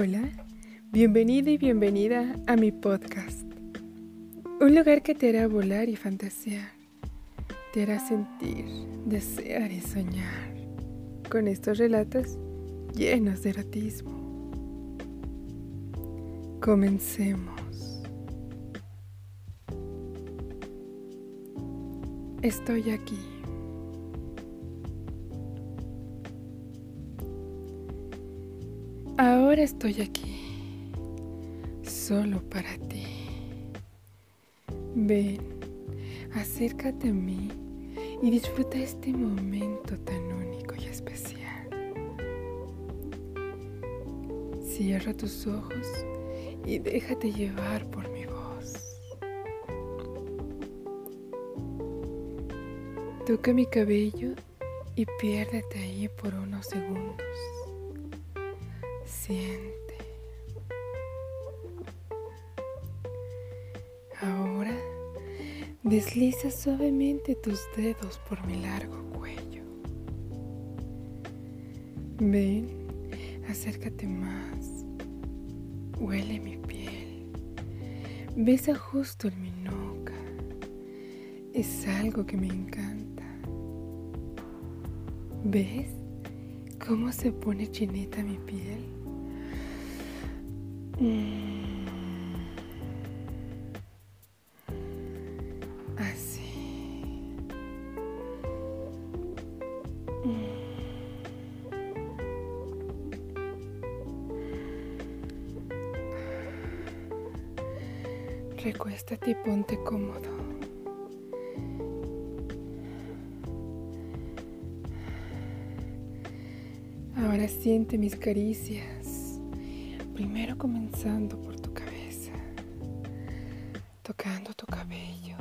Hola, bienvenida y bienvenida a mi podcast. Un lugar que te hará volar y fantasear, te hará sentir, desear y soñar con estos relatos llenos de erotismo. Comencemos. Estoy aquí. Ahora estoy aquí, solo para ti. Ven, acércate a mí y disfruta este momento tan único y especial. Cierra tus ojos y déjate llevar por mi voz. Toca mi cabello y piérdete ahí por unos segundos. Siente. Ahora desliza suavemente tus dedos por mi largo cuello. Ven, acércate más. Huele mi piel. Besa justo en mi nuca. Es algo que me encanta. ¿Ves cómo se pone chinita mi piel? Así. Recuéstate y ponte cómodo. Ahora siente mis caricias, primero comenzando por tu cabeza, tocando tu cabello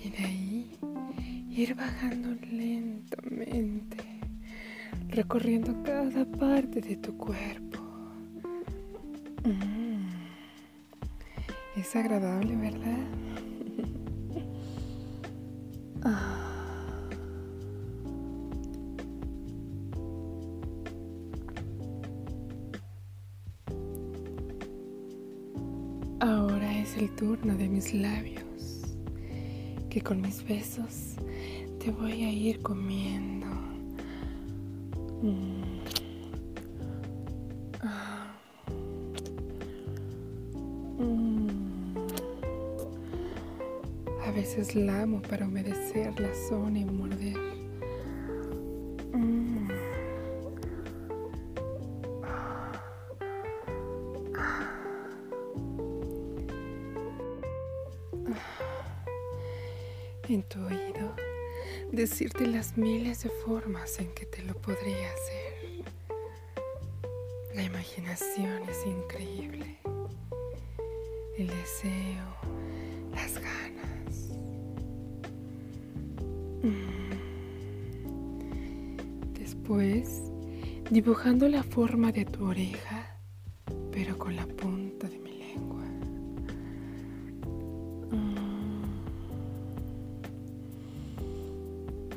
y de ahí ir bajando lentamente, recorriendo cada parte de tu cuerpo. Mm. Es agradable, ¿verdad? ah. Ahora es el turno de mis labios, que con mis besos te voy a ir comiendo. A veces lamo para humedecer la zona y morder. En tu oído decirte las miles de formas en que te lo podría hacer. La imaginación es increíble. El deseo, las ganas. Mm. Después, dibujando la forma de tu oreja, pero con la punta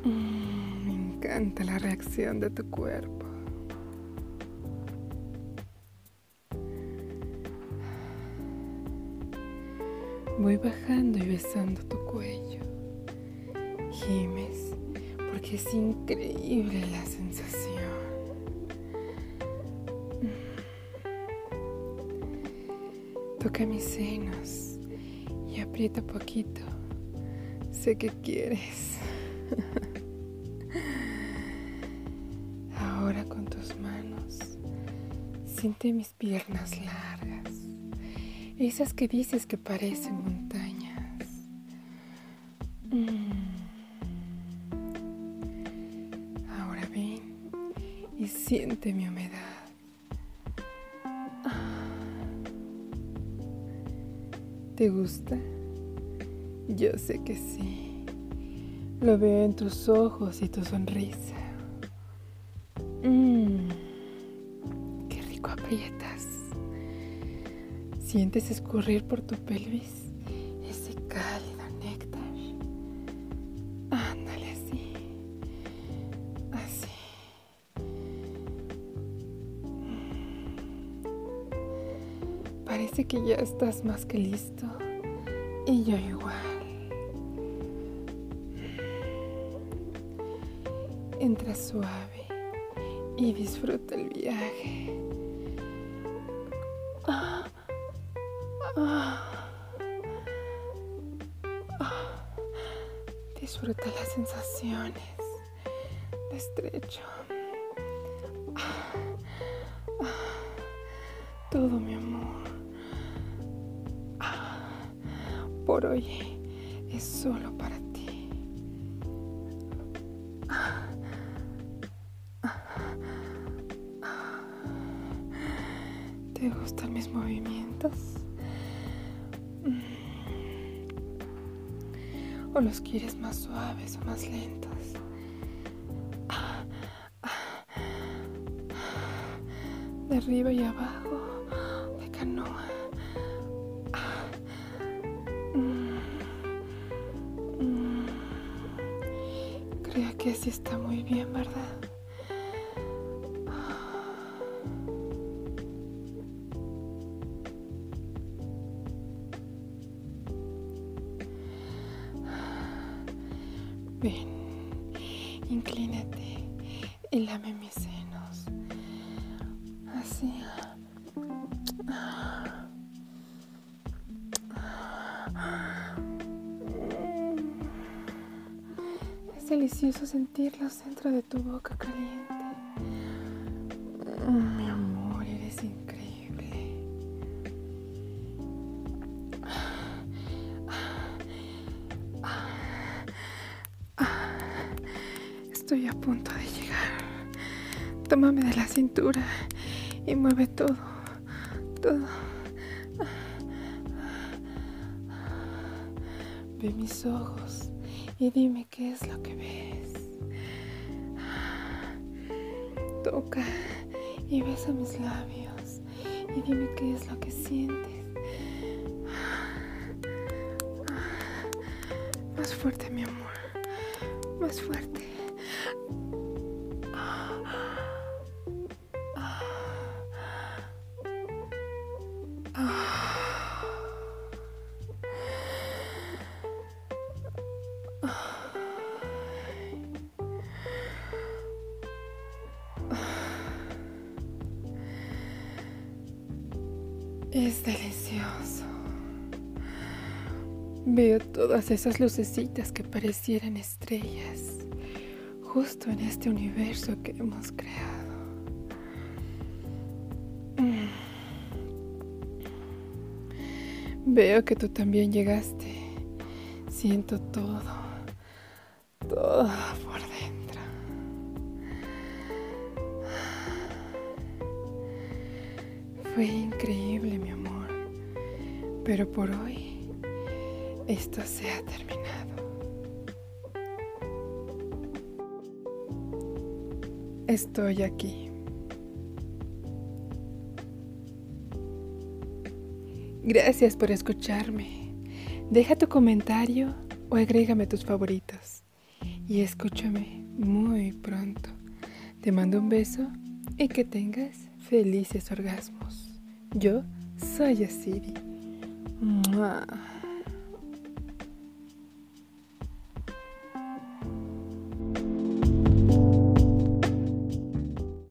me encanta la reacción de tu cuerpo. Voy bajando y besando tu cuello. Gimes porque es increíble la sensación. Toca mis senos y aprieta poquito. Sé que quieres. siente mis piernas largas, esas que dices que parecen montañas. Mm. Ahora ven y siente mi humedad. ¿Te gusta? Yo sé que sí. Lo veo en tus ojos y tu sonrisa. Rico aprietas. Sientes escurrir por tu pelvis ese cálido néctar. Ándale así. Así. Parece que ya estás más que listo. Y yo igual. Entra suave y disfruta el viaje. Disfruta las sensaciones de estrecho. Todo mi amor. Por hoy es solo para ti. ¿O los quieres más suaves o más lentos? De arriba y abajo, de canoa. Creo que así está muy bien, ¿verdad? Inclínate y lame mis senos. Así. Es delicioso sentirlos dentro de tu boca caliente. Punto de llegar. Tómame de la cintura y mueve todo, todo. Ve mis ojos y dime qué es lo que ves. Toca y besa mis labios y dime qué es lo que sientes. Más fuerte, mi amor. Más fuerte. Es delicioso. Veo todas esas lucecitas que parecieran estrellas justo en este universo que hemos creado. Mm. Veo que tú también llegaste. Siento todo, todo por Fue increíble, mi amor. Pero por hoy, esto se ha terminado. Estoy aquí. Gracias por escucharme. Deja tu comentario o agrégame tus favoritos. Y escúchame muy pronto. Te mando un beso y que tengas felices orgasmos. Yo soy Asiri.